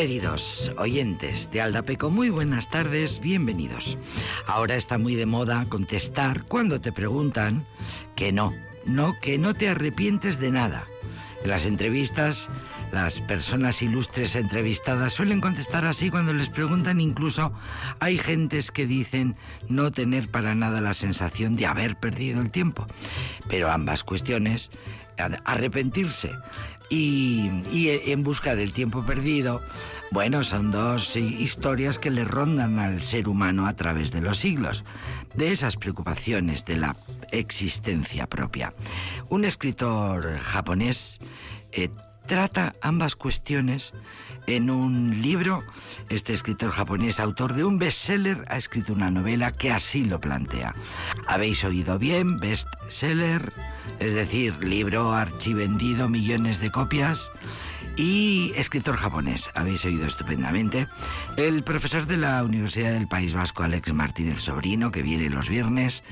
Queridos oyentes de Aldapeco, muy buenas tardes, bienvenidos. Ahora está muy de moda contestar cuando te preguntan que no, no, que no te arrepientes de nada. En las entrevistas, las personas ilustres entrevistadas suelen contestar así cuando les preguntan, incluso hay gentes que dicen no tener para nada la sensación de haber perdido el tiempo. Pero ambas cuestiones, arrepentirse y, en busca del tiempo perdido, bueno, son dos historias que le rondan al ser humano a través de los siglos, de esas preocupaciones de la existencia propia. Un escritor japonés eh, trata ambas cuestiones en un libro. Este escritor japonés, autor de un bestseller, ha escrito una novela que así lo plantea. Habéis oído bien, bestseller es decir, libro archivendido, millones de copias y escritor japonés, habéis oído estupendamente. El profesor de la Universidad del País Vasco, Alex Martínez Sobrino, que viene los viernes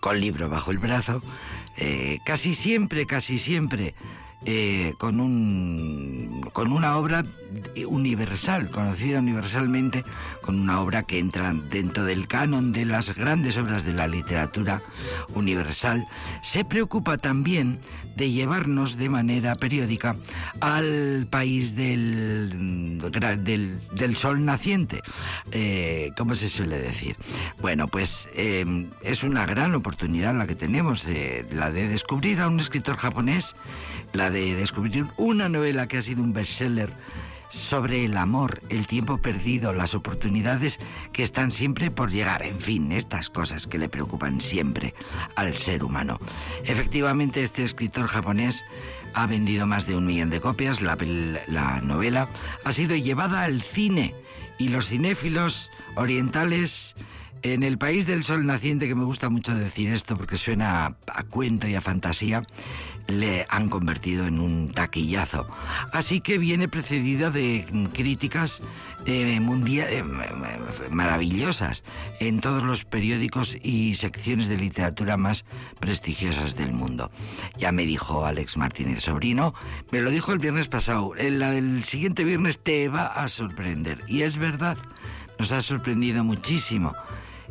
con libro bajo el brazo, eh, casi siempre, casi siempre eh, con, un, con una obra universal, conocida universalmente, con una obra que entra dentro del canon de las grandes obras de la literatura universal, se preocupa también de llevarnos de manera periódica al país del, del, sol naciente, eh, ¿cómo se suele decir? Bueno, pues eh, es una gran oportunidad la que tenemos, eh, la de descubrir a un escritor japonés, la de descubrir una novela que ha sido un bestseller sobre el amor, el tiempo perdido, las oportunidades que están siempre por llegar, en fin, estas cosas que le preocupan siempre al ser humano. Efectivamente, este escritor japonés ha vendido más de un millón de copias, la, la novela ha sido llevada al cine y los cinéfilos orientales en el país del sol naciente, que me gusta mucho decir esto porque suena a, cuento y a fantasía, le han convertido en un taquillazo. Así que viene precedida de críticas eh, eh, maravillosas en todos los periódicos y secciones de literatura más prestigiosas del mundo. Ya me dijo Alex Martínez Sobrino, me lo dijo el viernes pasado, en la del siguiente viernes te va a sorprender. Y es verdad, nos ha sorprendido muchísimo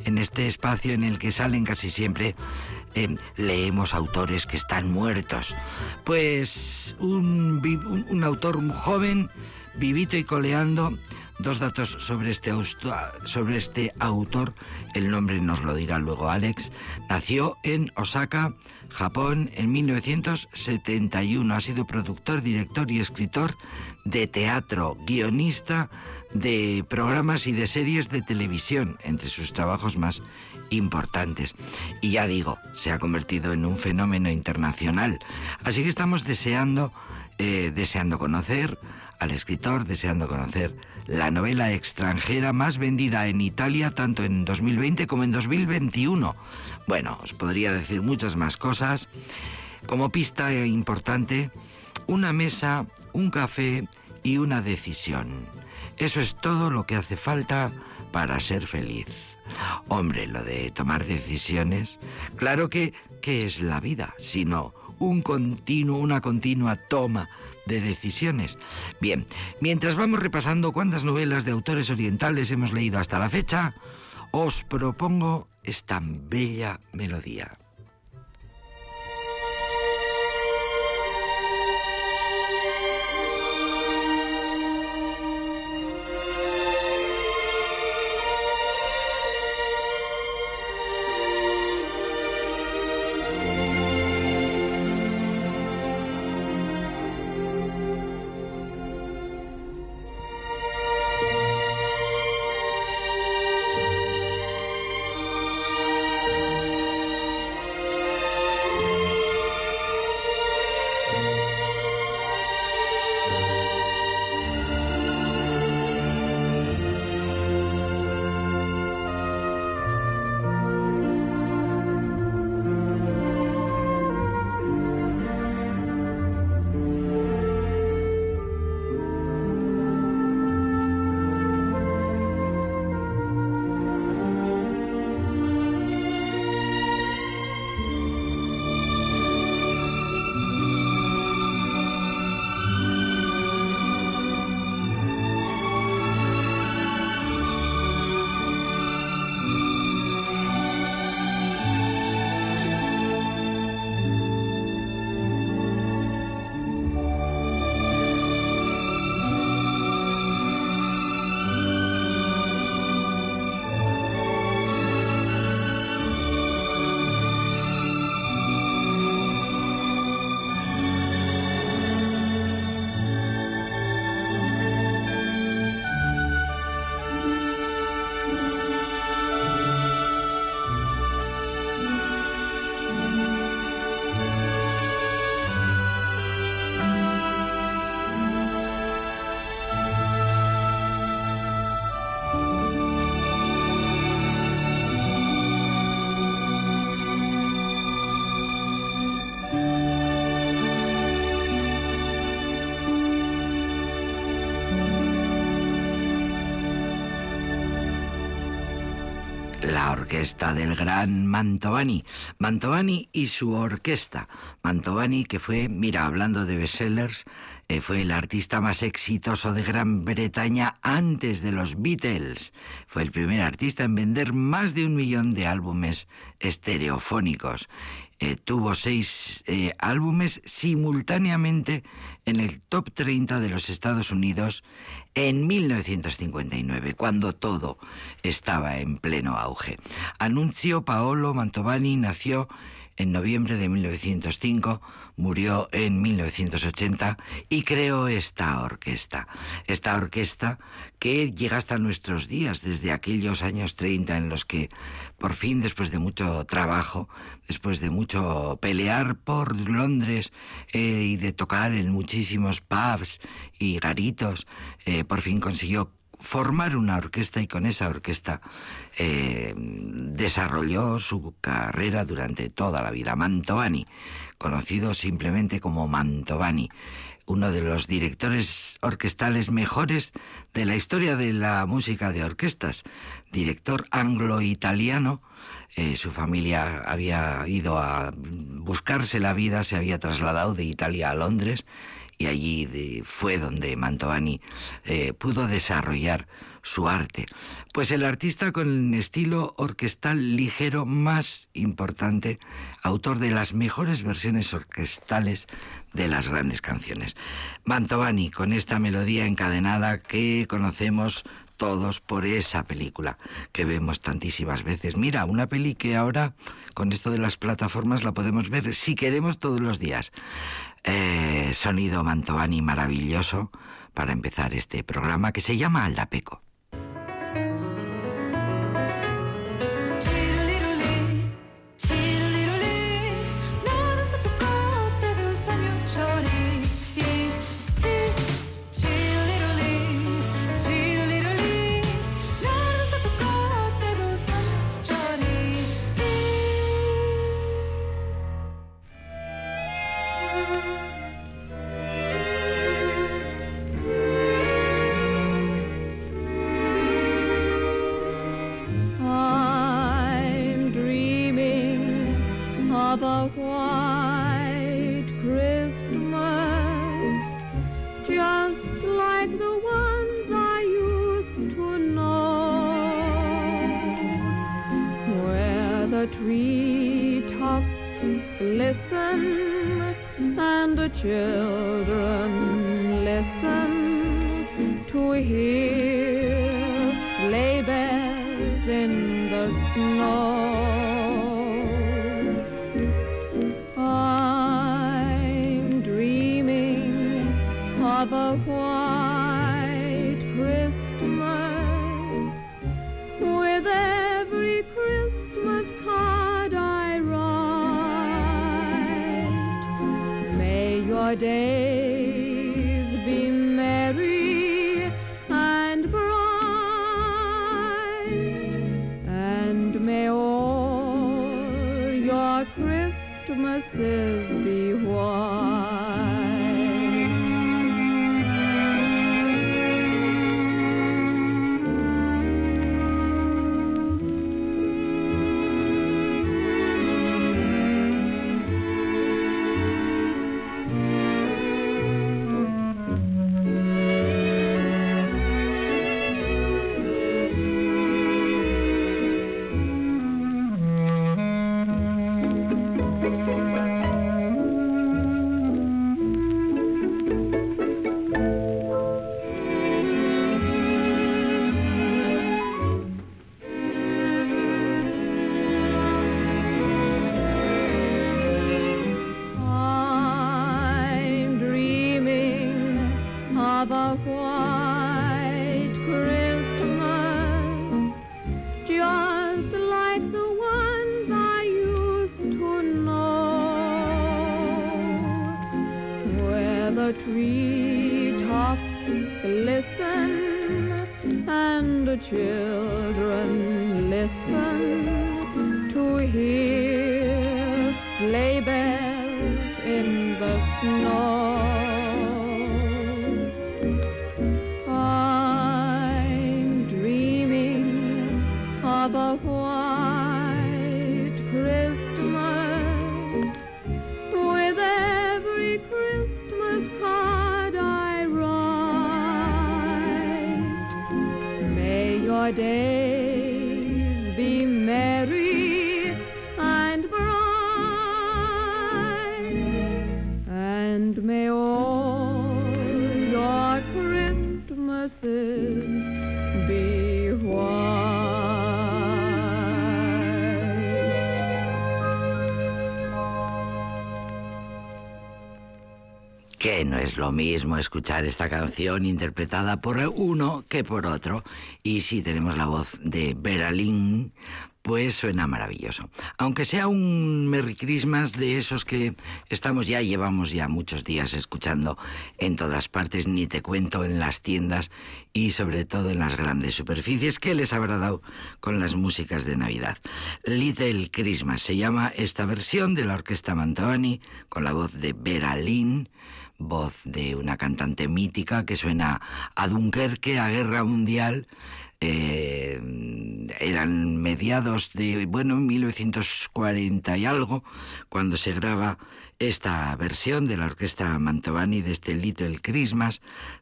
en este espacio en el que salen casi siempre eh, leemos autores que están muertos. Pues un, un, autor joven, vivito y coleando, dos datos sobre este, sobre este autor, el nombre nos lo dirá luego Alex, nació en Osaka, Japón, en 1971. Ha sido productor, director y escritor de teatro, guionista de programas y de series de televisión, entre sus trabajos más importantes. Y ya digo, se ha convertido en un fenómeno internacional. Así que estamos deseando, eh, deseando conocer al escritor, deseando conocer la novela extranjera más vendida en Italia tanto en 2020 como en 2021. Bueno, os podría decir muchas más cosas. Como pista importante, una mesa, un café y una decisión. Eso es todo lo que hace falta para ser feliz. Hombre, lo de tomar decisiones, claro que, ¿qué es la vida? Sino un continuo, una continua toma de decisiones. Bien, mientras vamos repasando cuántas novelas de autores orientales hemos leído hasta la fecha, os propongo esta bella melodía. Orquesta del gran Mantovani. Mantovani y su orquesta. Mantovani, que fue, mira, hablando de bestsellers, eh, fue el artista más exitoso de Gran Bretaña antes de los Beatles. Fue el primer artista en vender más de un millón de álbumes estereofónicos. Eh, tuvo seis eh, álbumes simultáneamente en el top 30 de los Estados Unidos en 1959, cuando todo estaba en pleno auge. Anuncio Paolo Mantovani nació en noviembre de 1905, murió en 1980 y creó esta orquesta. Esta orquesta que llega hasta nuestros días, desde aquellos años 30 en los que por fin, después de mucho trabajo, después de mucho pelear por Londres eh, y de tocar en muchísimos pubs y garitos, eh, por fin consiguió formar una orquesta y con esa orquesta eh, desarrolló su carrera durante toda la vida. Mantovani, conocido simplemente como Mantovani, uno de los directores orquestales mejores de la historia de la música de orquestas, director anglo-italiano. Eh, su familia había ido a buscarse la vida, se había trasladado de Italia a Londres y allí fue donde Mantovani eh, pudo desarrollar su arte. Pues el artista con el estilo orquestal ligero más importante, autor de las mejores versiones orquestales de las grandes canciones. Mantovani, con esta melodía encadenada que conocemos todos por esa película que vemos tantísimas veces. Mira, una peli que ahora con esto de las plataformas la podemos ver si queremos todos los días. Eh, sonido Mantovani maravilloso para empezar este programa que se llama Aldapeco. Yeah. of a white Christmas, just like the ones I used to know, where the treetops glisten and the children listen to hear sleigh bells in the snow. Lo mismo escuchar esta canción interpretada por uno que por otro. Y si tenemos la voz de Vera Lynn, pues suena maravilloso. Aunque sea un Merry Christmas de esos que estamos ya, llevamos ya muchos días escuchando en todas partes, ni te cuento en las tiendas y sobre todo en las grandes superficies que les habrá dado con las músicas de Navidad. Little Christmas se llama esta versión de la orquesta Mantovani con la voz de Vera Lynn voz de una cantante mítica que suena a Dunkerque, a Guerra Mundial, eh, eran mediados de, bueno, 1940 y algo, cuando se graba esta versión de la orquesta Mantovani de este Little Christmas,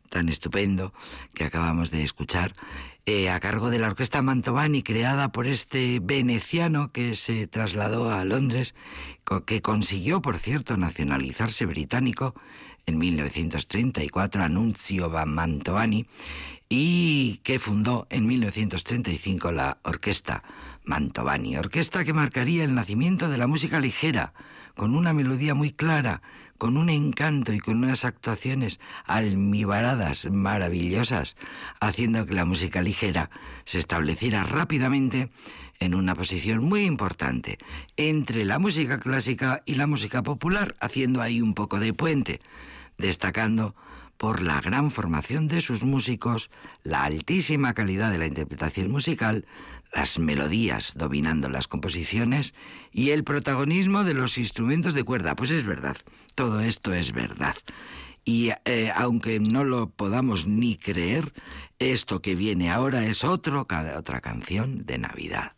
tan estupendo que acabamos de escuchar, eh, a cargo de la orquesta Mantovani, creada por este veneciano que se trasladó a Londres, que consiguió, por cierto, nacionalizarse británico en 1934, Annunzio Mantovani, y que fundó en 1935 la Orquesta Mantovani, orquesta que marcaría el nacimiento de la música ligera, con una melodía muy clara, con un encanto y con unas actuaciones almibaradas maravillosas, haciendo que la música ligera se estableciera rápidamente en una posición muy importante entre la música clásica y la música popular, haciendo ahí un poco de puente, destacando por la gran formación de sus músicos, la altísima calidad de la interpretación musical, las melodías dominando las composiciones y el protagonismo de los instrumentos de cuerda. Pues es verdad, todo esto es verdad. Y eh, aunque no lo podamos ni creer, esto que viene ahora es otro, otra canción de Navidad.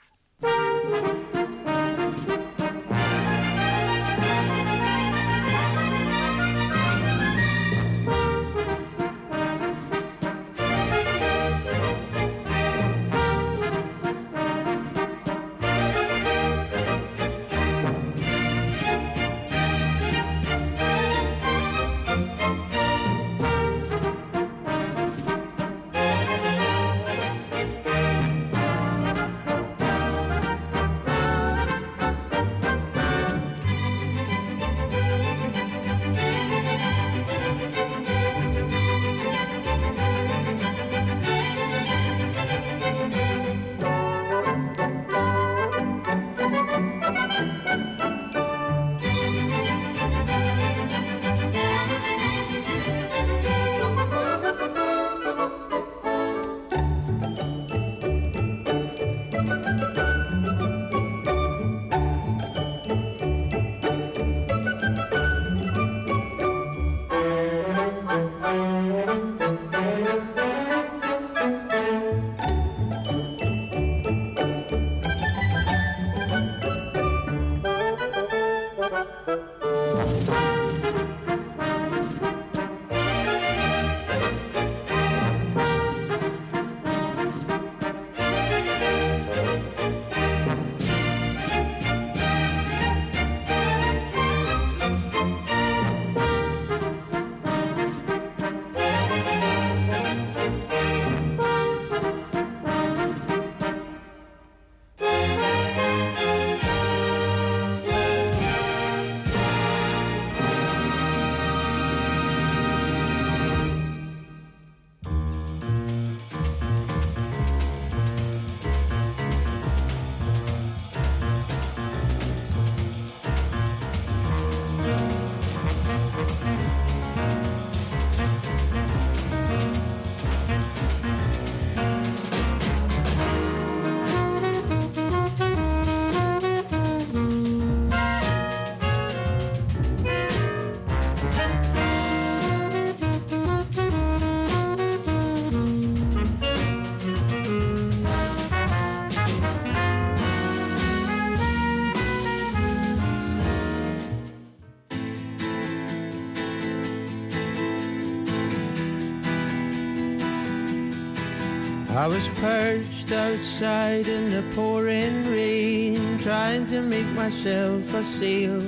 I was perched outside in the pouring rain, trying to make myself a sail.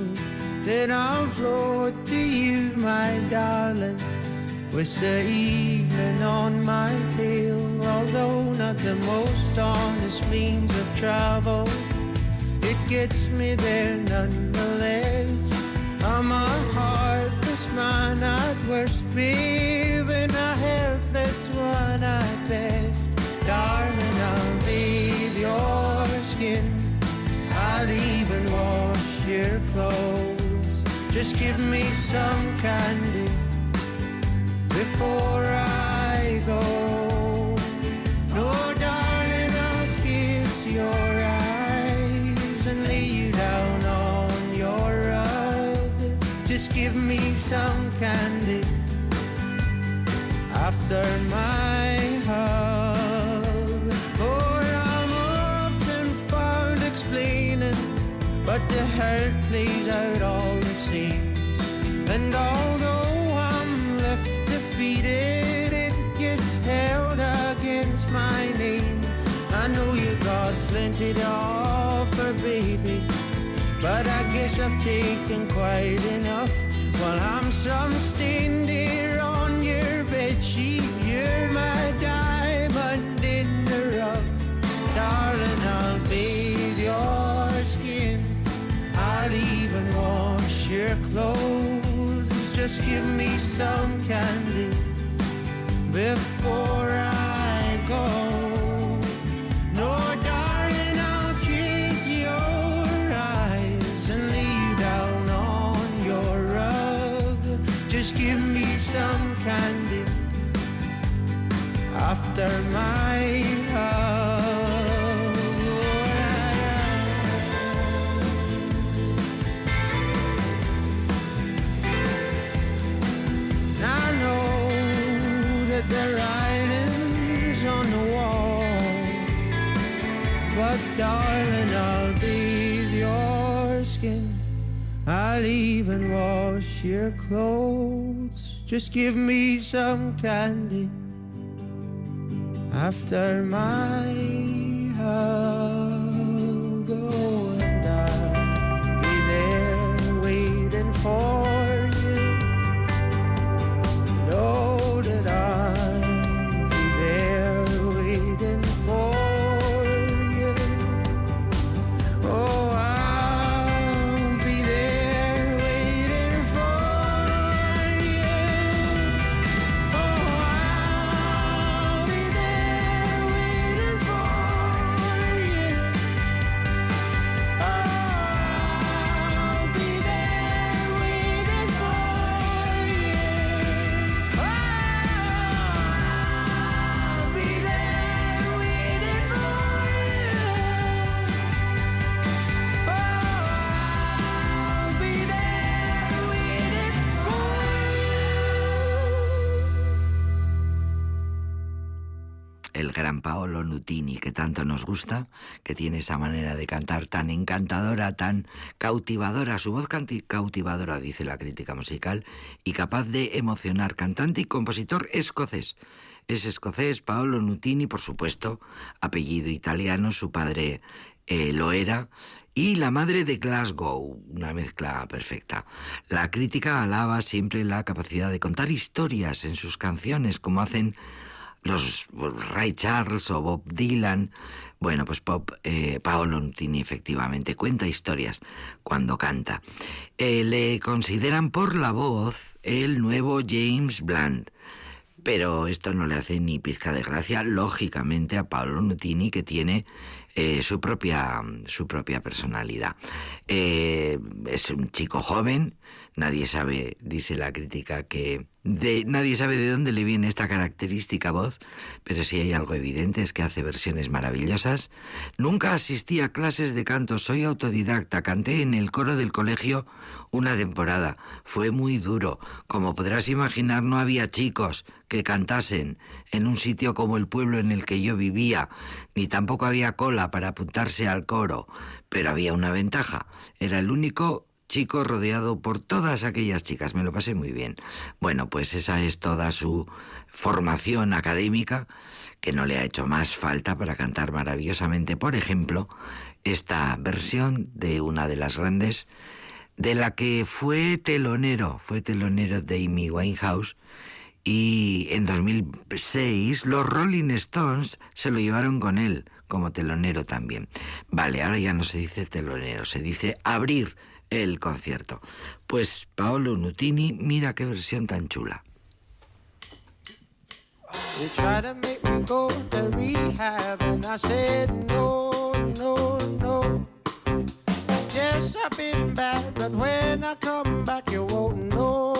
Then I'll float to you, my darling, with the evening on my tail. Although not the most honest means of travel, it gets me there nonetheless. I'm a heartless man at worst, babe, clothes. Just give me some candy before I go. No, darling, I'll kiss your eyes and lay you down on your rug. Just give me some candy after my hug. Oh, I'm often found explaining, but the hurt plays out all the same. And although I'm left defeated, it gets held against my name. I know you got plenty to offer, baby, but I guess I've taken quite enough. While I'm some stained your clothes. Just give me some candy before I go. No, darling, darling, I'll bathe your skin. I'll even wash your clothes. Just give me some candy after my hug. Nos gusta, que tiene esa manera de cantar tan encantadora, tan cautivadora, su voz cautivadora, dice la crítica musical, y capaz de emocionar, cantante y compositor escocés. Es escocés, Paolo Nutini, por supuesto, apellido italiano, su padre eh, lo era, y la madre de Glasgow, una mezcla perfecta. La crítica alaba siempre la capacidad de contar historias en sus canciones, como hacen los Ray Charles o Bob Dylan. Bueno, pues Pop, eh, Paolo Nutini efectivamente cuenta historias cuando canta. Eh, le consideran por la voz el nuevo James Blunt. Pero esto no le hace ni pizca de gracia, lógicamente, a Paolo Nutini, que tiene eh, su, propia, su propia personalidad. Eh, es un chico joven, nadie sabe, dice la crítica, que de, nadie sabe de dónde le viene esta característica voz, pero si hay algo evidente es que hace versiones maravillosas. Nunca asistí a clases de canto, soy autodidacta, canté en el coro del colegio una temporada. Fue muy duro. Como podrás imaginar, no había chicos que cantasen en un sitio como el pueblo en el que yo vivía, ni tampoco había cola para apuntarse al coro. Pero había una ventaja. Era el único chico rodeado por todas aquellas chicas. Me lo pasé muy bien. Bueno, pues esa es toda su formación académica que no le ha hecho más falta para cantar maravillosamente, por ejemplo, esta versión de una de las grandes, de la que fue telonero, fue telonero de Amy Winehouse, y en 2006 los Rolling Stones se lo llevaron con él como telonero también. Vale, ahora ya no se dice telonero, se dice abrir el concierto. Pues Paolo Nutini, mira qué versión tan chula. Yes, I've been but when I come back, you won't no.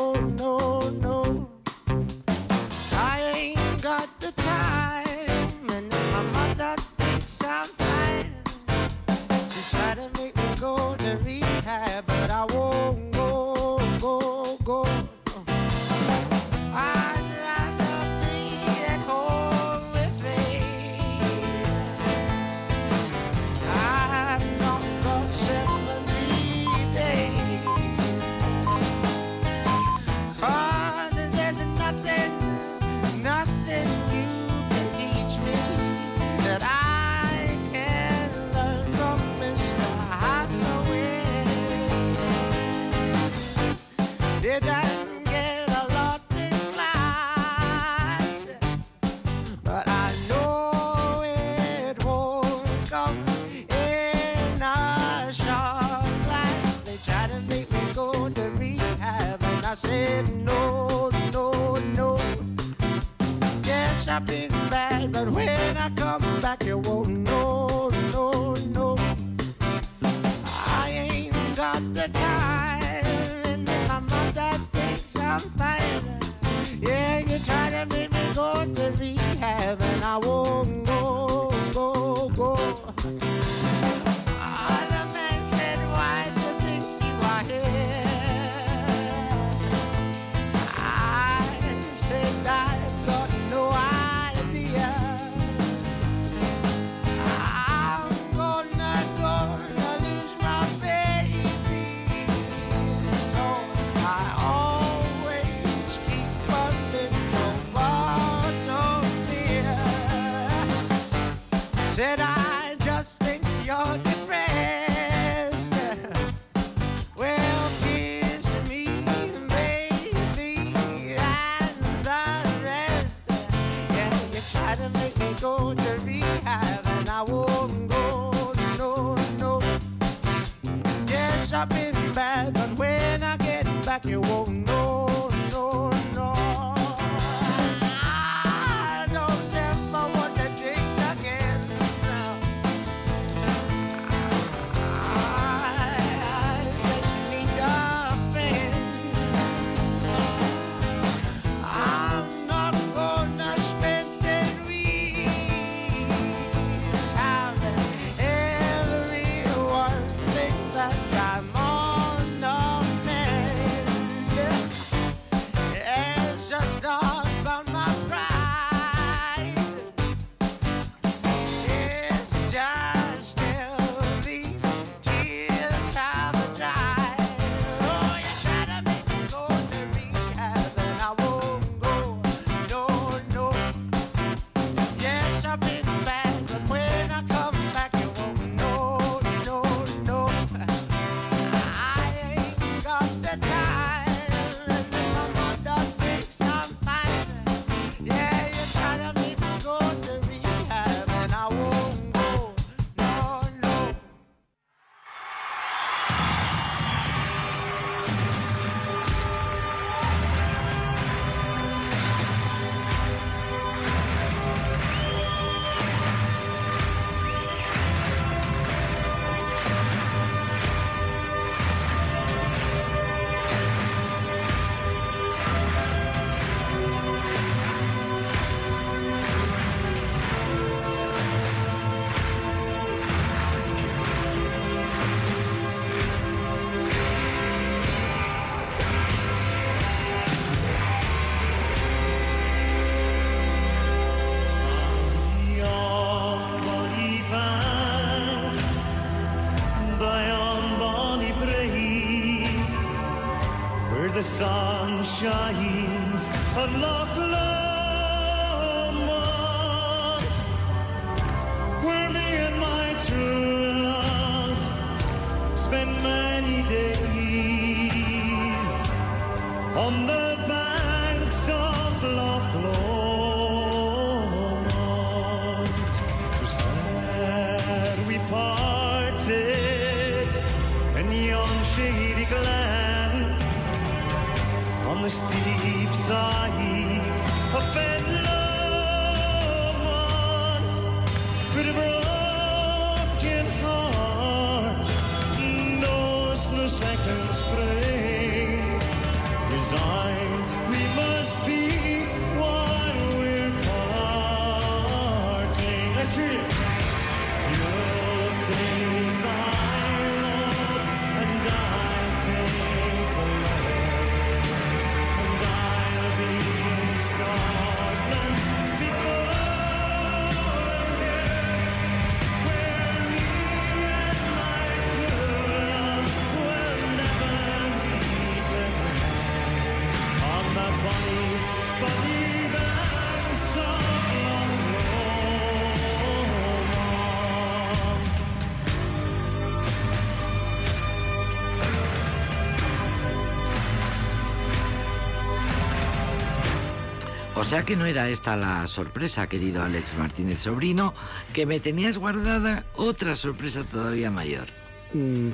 O sea que no era esta la sorpresa, querido Alex Martínez Sobrino, que me tenías guardada otra sorpresa todavía mayor. Mm,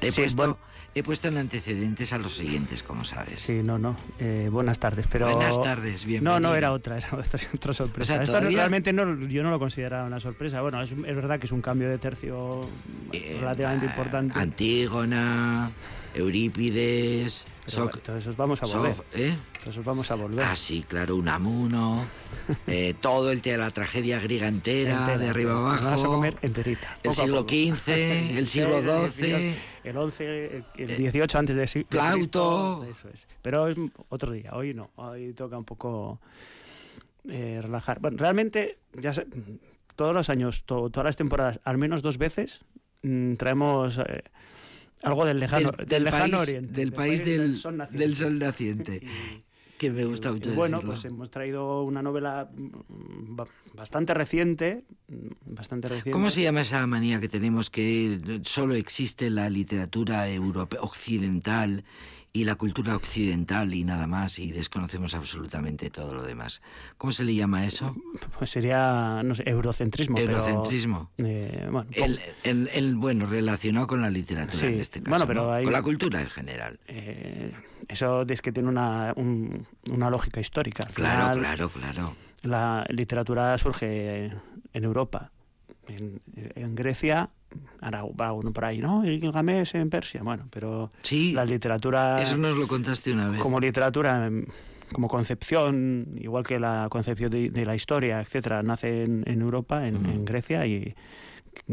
He, sí, puesto, bueno, he puesto en antecedentes a los siguientes, como sabes. sí, no, no. eh, buenas tardes, pero... Buenas tardes, No, bienvenido. no, era otra, era otra, otra sorpresa. O sea, Esto todavía- realmente no, yo no lo consideraba una sorpresa. Bueno, es, es verdad que es un cambio de tercio Eh, relativamente ah, importante. Antígona, Eurípides, Pero Soc- bueno, entonces vamos a volver. Sof- ¿eh? Entonces vamos a volver. Ah, sí, claro, Unamuno, eh, todo el de la tragedia griega entera, Entera, de arriba abajo. Vas a comer enterita. El siglo. XV, el siglo XII. El 11, el- el 18 antes de siglo Plauto. Eso es. Pero es otro día, hoy no. Hoy toca un poco eh, relajar. Bueno, realmente, ya sé, todos los años, to- todas las temporadas, al menos dos veces, mm, traemos eh, algo del lejano, del, lejano país, oriente. del país del, sol naciente. del sol naciente. Que me gusta mucho y bueno, decirlo. pues hemos traído una novela mm, ba- bastante reciente, mm, bastante reciente. ¿Cómo se llama esa manía que tenemos que solo existe la literatura europea occidental y la cultura occidental y nada más y desconocemos absolutamente todo lo demás? ¿Cómo se le llama eso? Pues sería, no sé, eurocentrismo. pero, Eurocentrismo. eh, bueno, El, el- el, bueno, relacionado con la literatura Sí, en este caso, bueno, pero ¿no? hay- con la cultura en general. eh, eso es que tiene una, un- una lógica histórica. Al Claro, final, claro, claro. La literatura surge en Europa, en, en Grecia, ahora va uno por ahí, ¿no? Y Gilgamesh en Persia, bueno, pero Sí, la literatura eso nos lo contaste una vez. como literatura, em, como concepción, igual que la concepción de, de la historia, etcétera, nace en, en Europa, en, Grecia y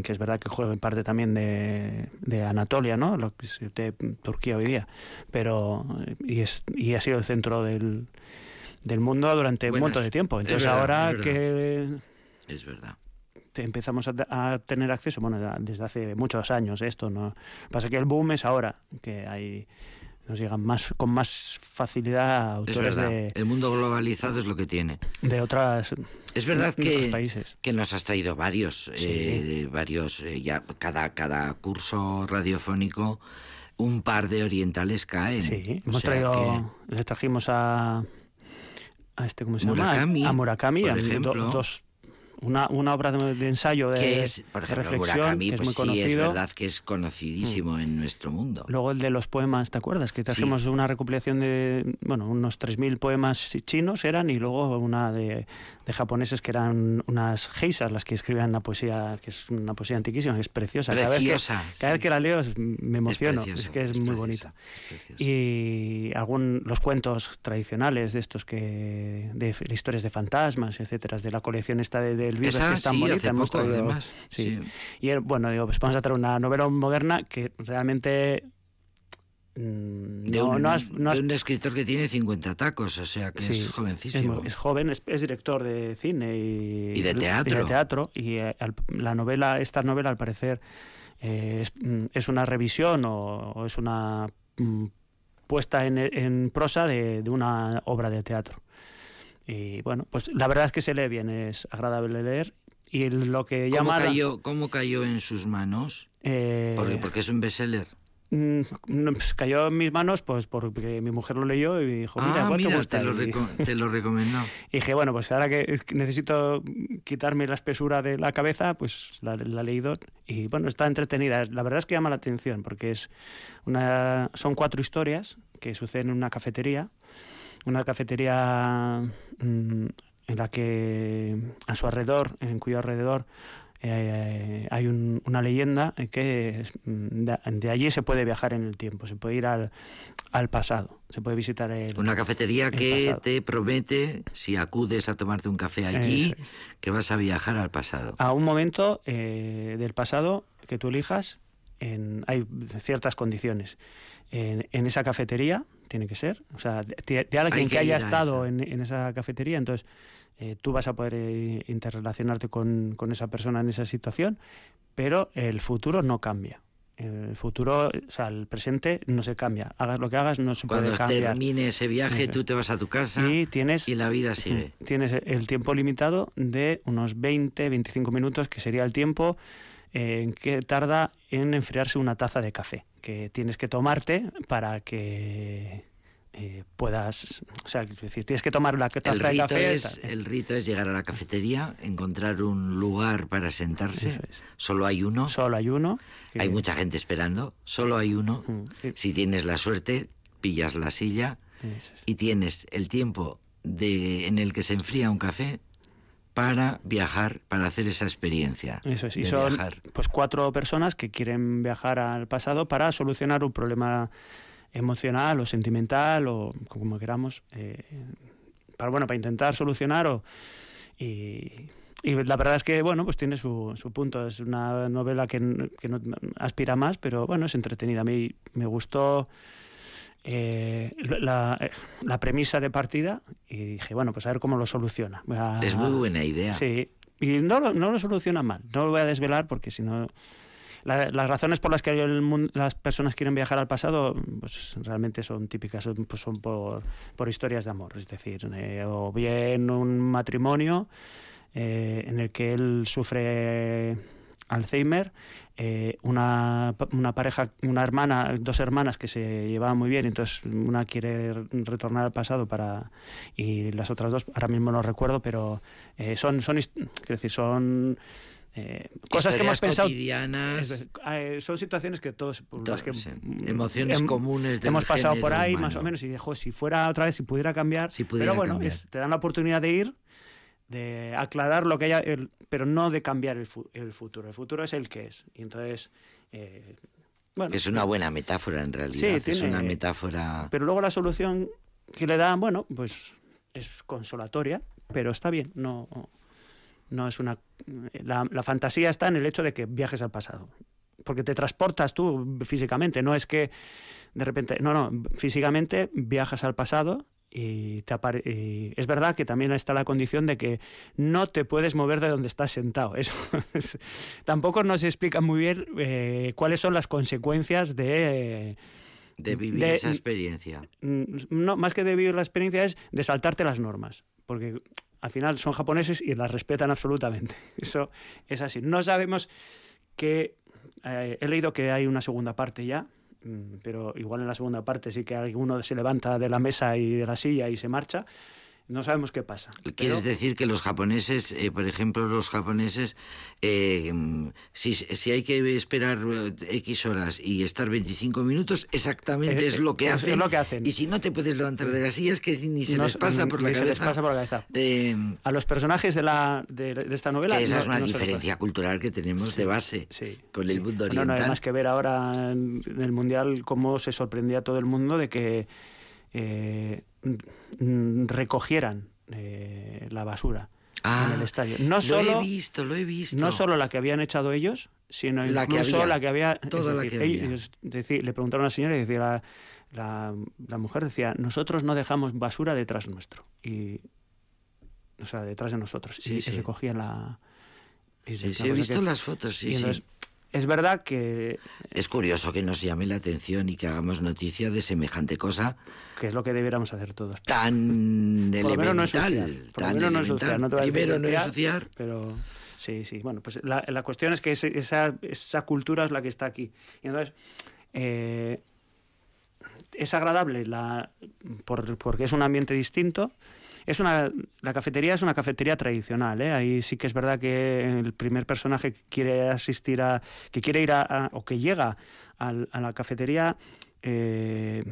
que es verdad que juega en parte también de, de Anatolia, ¿no? Lo que es de Turquía hoy día, pero y es y ha sido el centro del, del mundo durante un montón de tiempo. es Entonces verdad, ahora es que Es verdad. Empezamos a, a tener acceso, bueno, desde hace muchos años esto, ¿no? Pasa que el boom es ahora, que hay nos llegan más con más facilidad Es autores verdad. de, El mundo globalizado es lo que tiene. de otras Es verdad de que, países. que nos has traído varios, Sí. eh, varios, eh, ya cada, cada curso radiofónico, un par de orientales caen. Sí, O hemos traído, le trajimos a a este cómo se Murakami, llama, a Murakami, por a- do- ejemplo. dos una, una obra de, de ensayo de, que es, por de ejemplo, reflexión Murakami, que es pues muy sí, es conocido. Mm. verdad que es conocidísimo en nuestro mundo. Luego el de los poemas, ¿te acuerdas? Que trajimos una recopilación de, bueno, unos 3.000 poemas chinos eran y luego una de, de japoneses que eran unas geisas las que escribían la poesía, que es una poesía antiquísima, que es preciosa. Cada vez que- Preciosa, Cada vez sí. que, la leo es- me emociono, es, precioso, que es, es muy precioso, bonita. es. Y algún, los cuentos tradicionales de estos que, de, f- historias de fantasmas, etcétera, de la colección esta de, del Vives Esa, que es tan sí, bonita. hemos poco, traído- además. Sí. Sí. Y eh, bueno, digo, pues vamos a traer una novela moderna que realmente mm, De, no, un, no has- no de has- un escritor que tiene 50 tacos, o sea que sí, es jovencísimo. Es, es joven, es, es director de cine y, Y de teatro. Y, de teatro, y, eh, al- la novela, esta novela al parecer eh, es, mm, es una revisión o, o es una mm, puesta en, en prosa de, de una obra de teatro. Y bueno, pues la verdad es que se lee bien, es agradable leer. Y lo que ¿Cómo llama... la- cayó, ¿Cómo cayó en sus manos? eh, Porque, porque es un bestseller. mm, pues cayó en mis manos pues porque mi mujer lo leyó y dijo, mira, ah, ¿cuánto mira, te lo, Y- te lo recomendó. Y dije, bueno, pues ahora que necesito quitarme la espesura de la cabeza, pues la, la he leído y bueno, está entretenida. La verdad es que llama la atención porque es una, son cuatro historias que suceden en una cafetería, una cafetería mm, en la que a su alrededor, en cuyo alrededor eh, hay un- una leyenda que mm, de, de allí se puede viajar en el tiempo, se puede ir al, al pasado, se puede visitar el, Una cafetería el que pasado. te promete, si acudes a tomarte un café allí, es. que vas a viajar al pasado. a un momento eh, del pasado que tú elijas, en, hay ciertas condiciones. En, en esa cafetería, tiene que ser, o sea, de, de alguien que, que haya estado en, en esa cafetería, entonces eh, tú vas a poder eh, interrelacionarte con, con esa persona en esa situación, pero el futuro no cambia. El futuro, o sea, el presente no se cambia. Hagas lo que hagas, no se Cuando puede cambiar. termine ese viaje, Eso tú te vas a tu casa Y tienes y la vida sigue. Tienes el tiempo limitado de unos 20, 25 minutos, que sería el tiempo eh, en que tarda en enfriarse una taza de café, que tienes que tomarte para que eh, puedas, o sea, es decir, tienes que tomar la taza El de café. es, el rito es llegar a la cafetería, encontrar un lugar para sentarse. Eso es. Solo hay uno. Solo hay uno. que- Hay mucha gente esperando. Solo hay uno. Si tienes la suerte, pillas la silla es. y tienes el tiempo de, en el que se enfría un café para viajar, para hacer esa experiencia. Eso es, y son viajar. pues cuatro personas que quieren viajar al pasado para solucionar un problema emocional o sentimental o como queramos, eh, para bueno, para intentar solucionar o y, y la verdad es que bueno, pues tiene su, su punto. Es una novela que, que no aspira más, pero bueno, es entretenida. A mí me gustó eh, la, la premisa de partida y dije, bueno, pues a ver cómo lo soluciona. A- Es muy buena idea. Sí, y no, lo- no lo soluciona mal. No lo voy a desvelar porque si no... la- las razones por las que el las personas quieren viajar al pasado, pues realmente son típicas, son, pues son por, por historias de amor. Es decir, eh, o bien un matrimonio eh, en el que él sufre Alzheimer, eh, una, una pareja, una hermana, dos hermanas que se llevaban muy bien, entonces una quiere retornar al pasado para y las otras dos ahora mismo no recuerdo, pero eh, son son quiero decir son eh, cosas que hemos pensado cotidianas, es- eh, son situaciones que todos por las que sí. mm, emociones hem- comunes del hemos pasado por ahí humano. más o menos y dijo si fuera otra vez si pudiera cambiar Si pudiera pero bueno cambiar. es- te dan la oportunidad de ir de aclarar lo que haya el- pero no de cambiar el, fu- el futuro el futuro es el que es y entonces eh, bueno Es una buena metáfora en realidad. es tiene- una metáfora. pero luego la solución que le dan bueno pues es consolatoria pero está bien no no es una la, la fantasía está en el hecho de que viajes al pasado porque te transportas tú físicamente no es que de repente no no físicamente viajas al pasado y, te apare- y es verdad que también está la condición de que no te puedes mover de donde estás sentado. Eso es- tampoco nos explica muy bien eh, cuáles son las consecuencias de, de vivir de- esa experiencia. mm, no, más que de vivir la experiencia es de saltarte las normas, porque al final son japoneses y las respetan absolutamente. Eso es así. No sabemos que eh, he leído que hay una segunda parte ya, pero igual en la segunda parte sí que alguno se levanta de la mesa y de la silla y se marcha. No sabemos qué pasa. Quieres Pero- decir que los japoneses, eh, por ejemplo, los japoneses, eh, si, si hay que esperar eh, X horas y estar 25 minutos, exactamente Eh, es lo que es- hacen. es lo que hacen. Y si no te puedes levantar de la silla, es que ni se no les pasa por la ni se cabeza. les pasa por la cabeza. eh, A los personajes de, la, de, de esta novela. que esa no- es una no diferencia cultural que tenemos de base Sí, con sí. el mundo Bueno, no oriental. hay más que ver ahora en el Mundial cómo se sorprendía todo el mundo de que eh, recogieran eh, la basura Ah, en el estadio. No lo solo, he visto, lo he visto. no solo la que habían echado ellos, sino La que incluso había. la que había... Toda la decir, que había. ellos deci- le preguntaron a la señora y decía la, la, la mujer decía, nosotros no dejamos basura detrás nuestro. Y, o sea, detrás de nosotros. Sí, y, sí. recogían la... y Sí, la he visto que- las fotos, sí, y sí. Es verdad que, Es curioso que nos llame la atención y que hagamos noticia de semejante cosa que es lo que debiéramos hacer todos. tan elemental. menos no ensuciar. No Primero no ensuciar. Pero sí, sí. Bueno, pues la, la cuestión es que ese- esa, esa cultura es la que está aquí. Y entonces, eh, es agradable la, por- porque es un ambiente distinto. Es una, la cafetería es una cafetería tradicional, ¿eh? Ahí sí que es verdad que el primer personaje que quiere asistir a, que quiere ir a, a- o que llega al- a la cafetería, eh,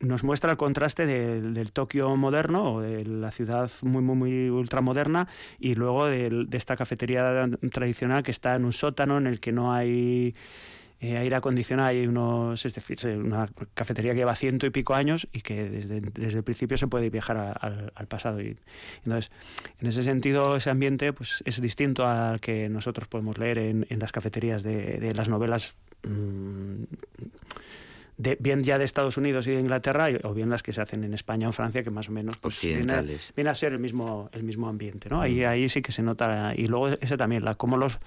nos muestra el contraste del, del Tokio moderno o de la ciudad muy, muy, muy ultramoderna y luego de esta cafetería tradicional que está en un sótano en el que no hay eh, aire acondicionado, hay unos, es decir, es una cafetería que lleva ciento y pico años y que desde, desde el principio se puede viajar a- al, al pasado. Y, entonces, en ese sentido, ese ambiente pues, es distinto al que nosotros podemos leer en, en las cafeterías de, de las novelas. mm, de, bien ya de Estados Unidos y de Inglaterra o bien las que se hacen en España o Francia que más o menos pues, viene, Occidentales. viene a ser el mismo el mismo ambiente no ahí ahí sí que se nota y luego ese también la cómo los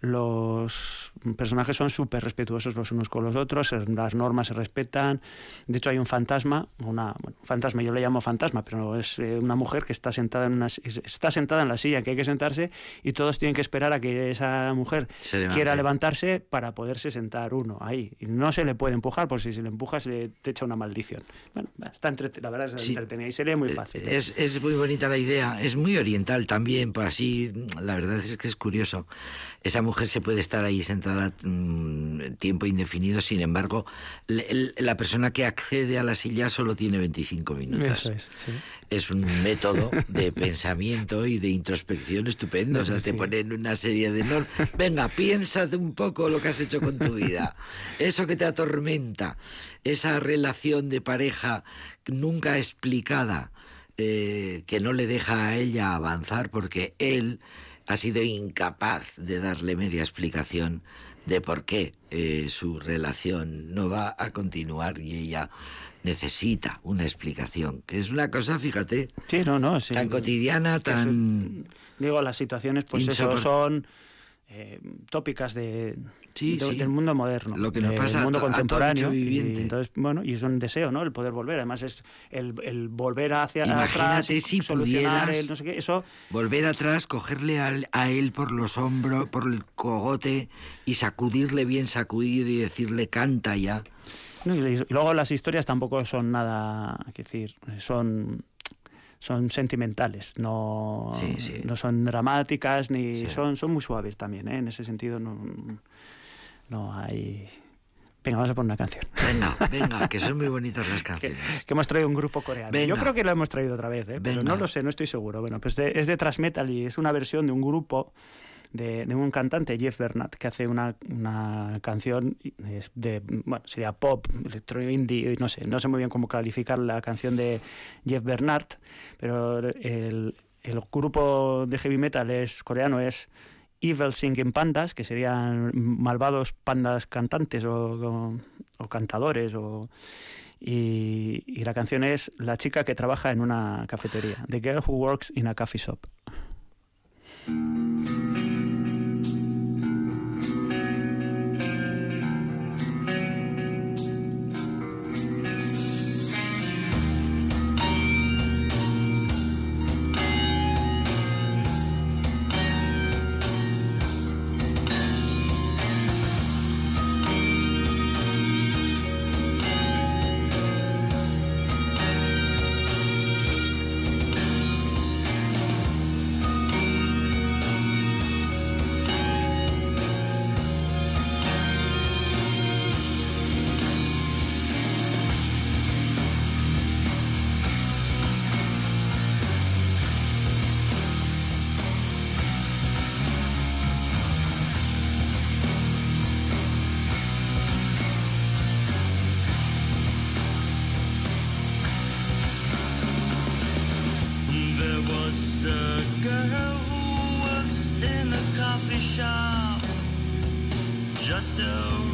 los personajes son súper respetuosos los unos con los otros, eh, las normas se respetan. De hecho, hay un fantasma, una bueno, fantasma, yo le llamo fantasma, pero es eh, una mujer que está sentada en una, es- está sentada en la silla que hay que sentarse y todos tienen que esperar a que esa mujer quiera levantarse para poderse sentar uno ahí. Y no se le puede empujar, porque si se le empuja se le te echa una maldición. Bueno, está la verdad es Sí. entretenida y se lee muy fácil. ¿eh? Es, es muy bonita la idea, es muy oriental también, pues así, la verdad es que es curioso. Esa mujer se puede estar ahí sentada mm, tiempo indefinido, sin embargo, le- la persona que accede a la silla solo tiene 25 minutos. Eso es, sí. Es un método de pensamiento y de introspección estupendo. O sea, te Sí. ponen una serie de normas. Venga, piénsate un poco lo que has hecho con tu vida. Eso que te atormenta. Esa relación de pareja nunca explicada eh, que no le deja a ella avanzar porque él ha sido incapaz de darle media explicación de por qué eh, su relación no va a continuar y ella necesita una explicación, que es una cosa, fíjate, Sí, no, no. sí. tan cotidiana, tan... Digo, las situaciones, pues eso, son eh, tópicas de, Sí, de- sí. del mundo moderno. Lo que nos del pasa mundo a contemporáneo. Y entonces, bueno, y es un deseo, ¿no? El poder volver. Además, es el, el volver hacia Imagínate atrás, y si solucionar pudieras- el no sé qué. Eso, Volver atrás, cogerle al- a él por los hombros, por el cogote y sacudirle bien sacudido y decirle canta ya. no, y, y luego las historias tampoco son nada, que decir, son son sentimentales, no, Sí, sí. no son dramáticas ni Sí. son, son muy suaves también, ¿eh? en ese sentido no, no hay... Venga, vamos a poner una canción. Venga, venga, que son muy bonitas las canciones. Que hemos traído un grupo coreano. Venga. Yo creo que lo hemos traído otra vez, ¿eh? pero no lo sé, no estoy seguro. Bueno, pues de- es de Thrash Metal y es una versión de un grupo de, un cantante, Jeff Bernat, que hace una, una canción de, bueno, sería pop, electro indie, no sé, no sé muy bien cómo calificar la canción de Jeff Bernat, pero el, el grupo de heavy metal es coreano es Evil Singing Pandas, que serían malvados pandas cantantes o, o- cantadores o y la canción es La chica que trabaja en una cafetería, The Girl Who Works in a Coffee Shop. so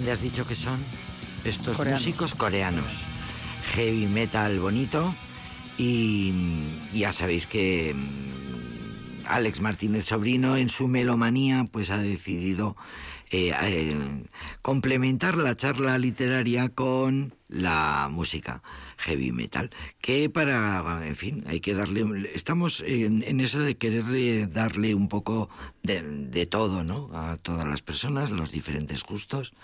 dónde has dicho que son? Estos músicos coreanos. Heavy metal bonito. Y ya sabéis que mm, Alex Martínez Sobrino en su melomanía pues ha decidido eh, eh, complementar la charla literaria con la música heavy metal que para en fin hay que darle estamos en, en eso de querer darle un poco de todo no a todas las personas los diferentes gustos.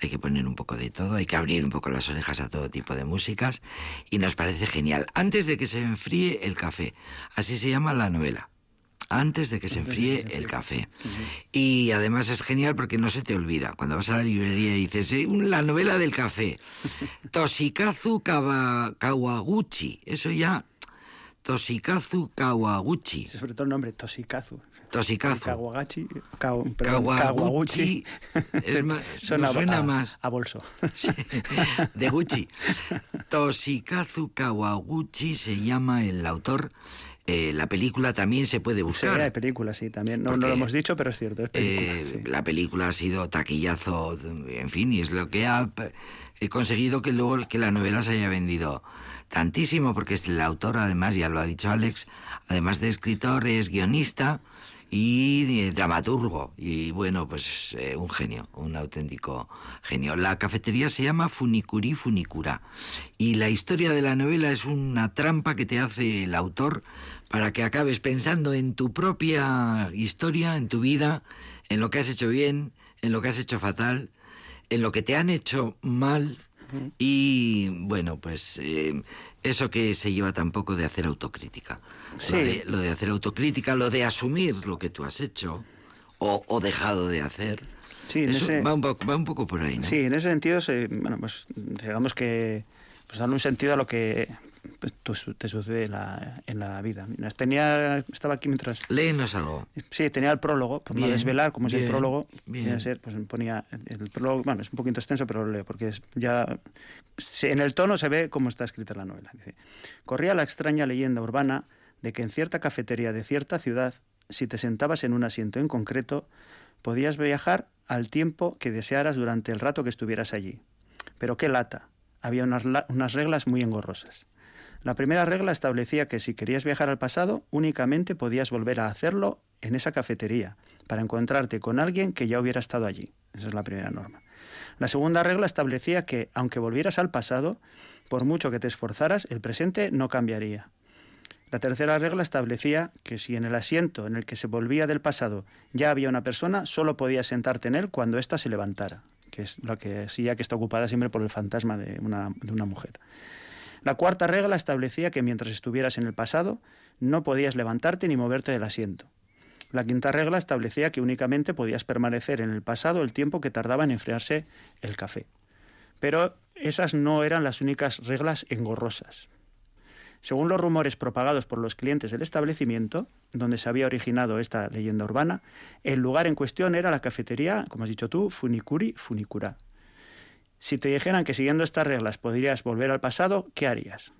Hay que poner un poco de todo hay que abrir un poco las orejas a todo tipo de músicas y nos parece genial. Antes de que se enfríe el café así se llama la novela antes de que se enfríe el café. Y además es genial porque no se te olvida. Cuando vas a la librería y dices, "Eh, la novela del café, Toshikazu Kawa- Kawaguchi, eso ya, Toshikazu Kawaguchi, Sobre todo el nombre, Toshikazu. Toshikazu. Kawagachi. Kaw- perdón, Kawaguchi, es más- suena, nos suena a, más. a bolso. Sí, de Gucci. Toshikazu Kawaguchi se llama el autor. Eh, la película también se puede Sí, buscar. hay películas, sí, también. No, lo hemos dicho, pero es cierto, es película. Eh, sí. La película ha sido taquillazo, en fin, y es lo que ha he conseguido que luego que la novela se haya vendido tantísimo, porque es el autor, además, ya lo ha dicho Alex, además de escritor, es guionista y eh, dramaturgo. Y bueno, pues eh, un genio, un auténtico genio. La cafetería se llama Funicuri Funicura. Y la historia de la novela es una trampa que te hace el autor para que acabes pensando en tu propia historia, en tu vida, en lo que has hecho bien, en lo que has hecho fatal, en lo que te han hecho mal y bueno, pues eh, eso que se lleva tampoco de hacer autocrítica. Sí. Lo, de, lo de hacer autocrítica, lo de asumir lo que tú has hecho o, o dejado de hacer. Sí, en Eso ese- va, un poco, va un poco por ahí, ¿no? Sí, en ese sentido, se- bueno, pues digamos que pues dan un sentido a lo que pues, te sucede en la, en la vida. Tenía, estaba aquí mientras... Léenos algo. Sí, tenía el prólogo, por no desvelar, como es el prólogo, bien. ser, pues ponía el, el prólogo, bueno, es un poquito extenso, pero lo leo, porque es ya en el tono se ve cómo está escrita la novela. Dice, corría la extraña leyenda urbana de que en cierta cafetería de cierta ciudad, si te sentabas en un asiento en concreto, podías viajar al tiempo que desearas durante el rato que estuvieras allí. Pero qué lata, había unas, unas reglas muy engorrosas. La primera regla establecía que si querías viajar al pasado, únicamente podías volver a hacerlo en esa cafetería, para encontrarte con alguien que ya hubiera estado allí. Esa es la primera norma. La segunda regla establecía que, aunque volvieras al pasado, por mucho que te esforzaras, el presente no cambiaría. La tercera regla establecía que si en el asiento en el que se volvía del pasado ya había una persona, solo podías sentarte en él cuando ésta se levantara, que es lo que ya que está ocupada siempre por el fantasma de una mujer. La cuarta regla establecía que mientras estuvieras en el pasado no podías levantarte ni moverte del asiento. La quinta regla establecía que únicamente podías permanecer en el pasado el tiempo que tardaba en enfriarse el café. Pero esas no eran las únicas reglas engorrosas. Según los rumores propagados por los clientes del establecimiento, donde se había originado esta leyenda urbana, el lugar en cuestión era la cafetería, como has dicho tú, Funicuri Funicura. Si te dijeran que siguiendo estas reglas podrías volver al pasado, ¿qué harías?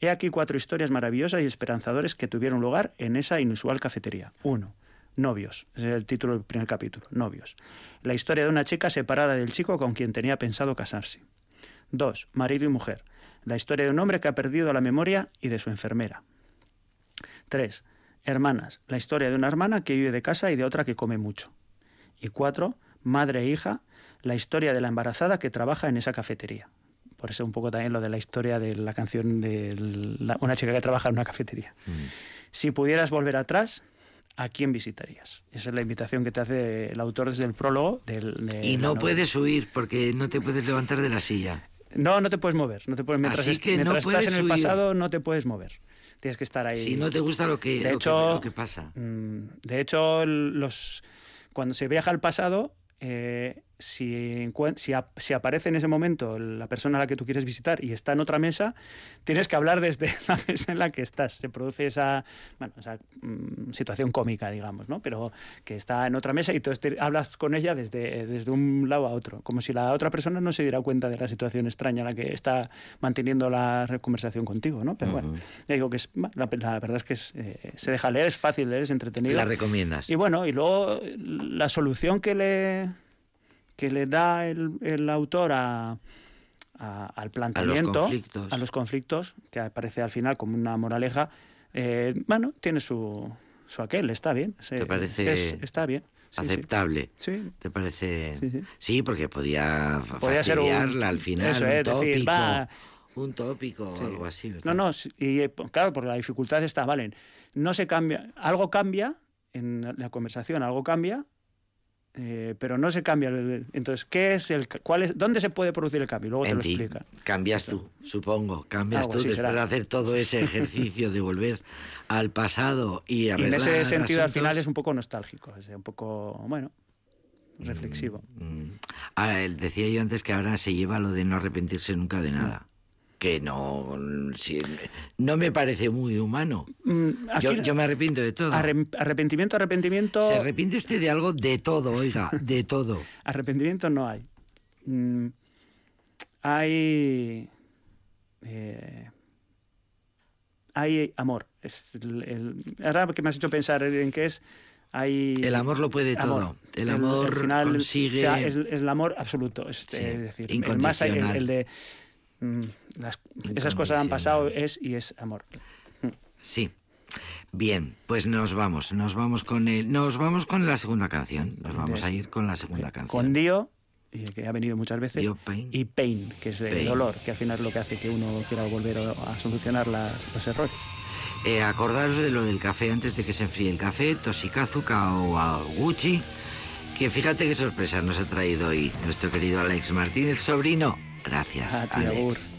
He aquí cuatro historias maravillosas y esperanzadoras que tuvieron lugar en esa inusual cafetería. 1. Novios. Es el título del primer capítulo. Novios. La historia de una chica separada del chico con quien tenía pensado casarse. 2. Marido y mujer. La historia de un hombre que ha perdido la memoria y de su enfermera. 3. Hermanas. La historia de una hermana que vive de casa y de otra que come mucho. Y 4. Madre e hija. La historia de la embarazada que trabaja en esa cafetería. Por eso un poco también lo de la historia de la canción de la- una chica que trabaja en una cafetería. Si pudieras volver atrás, ¿a quién visitarías? Esa es la invitación que te hace el autor desde el prólogo. Del, de Y no novela. puedes huir porque no te puedes levantar de la silla. No, no te puedes mover. No te puedes, mientras est- no mientras estás en el huir. pasado, no te puedes mover. Tienes que estar ahí. Si no te gusta lo que, de lo que- hecho, lo que pasa. mm, de hecho, los, cuando se viaja al pasado, eh, si, si, ap- si aparece en ese momento la persona a la que tú quieres visitar y está en otra mesa, tienes que hablar desde la mesa en la que estás. Se produce esa, bueno, esa mm, situación cómica, digamos, ¿no? Pero que está en otra mesa y tú hablas con ella desde, desde un lado a otro, como si la otra persona no se diera cuenta de la situación extraña en la que está manteniendo la conversación contigo, ¿no? Pero bueno, ya digo que es, la, la verdad es que es, eh, se deja leer, es fácil leer, es entretenido. La recomiendas. Y bueno, y luego la solución que le que le da el, el autor a, a- al planteamiento, conflictos. a los conflictos, que aparece al final como una moraleja, eh, bueno, tiene su, su aquel, está bien. se- ¿Te parece es- está bien. sí. Aceptable. Sí. ¿Te parece? Sí, sí. porque podía Podía ser un- fastidiarla al final, eso un es, decir, tópico, va. un tópico Sí. o algo así. ¿verdad? No, no, y eh, claro, porque la dificultad está, vale, no se cambia, algo cambia en la conversación, algo cambia, eh, pero no se cambia. el- Entonces, ¿qué es el, cuál es, dónde se puede producir el cambio? Luego te En lo ti. explica. Cambias tú, supongo. Cambias Algo tú así después será. de hacer todo ese ejercicio de volver al pasado y Y en arreglar ese sentido, al final es un poco nostálgico, es un poco, bueno, reflexivo. Mm. Ahora, él decía yo antes que ahora se lleva lo de no arrepentirse nunca de nada. Que no, si- no me parece muy humano. Mm, Yo, yo me arrepiento de todo. arrepentimiento, arrepentimiento. ¿Se arrepiente usted de algo? De todo, oiga, de todo. Arrepentimiento no hay. Mm, hay. eh, hay amor. Es el- el- ahora que me has hecho pensar en qué es. Hay El amor lo puede todo. amor. El amor consigue- o sea, es, es el amor absoluto. Es, Sí, es decir, el más el, incondicional. el de. Mm, las- esas cosas han pasado, es y es amor. Sí. Bien, pues nos vamos, nos vamos con el, nos vamos con la segunda canción. Nos vamos a ir con la segunda canción. Con Dio, que ha venido muchas veces, Dio Pain. y Pain, que es el Pain. dolor, que al final es lo que hace que uno quiera volver a, solucionar las- los errores. Eh, acordaros de lo del café antes de que se enfríe el café, Toshikazu Kawaguchi, que fíjate qué sorpresa nos ha traído hoy nuestro querido Alex Martínez, sobrino. Gracias, A ti, Alex.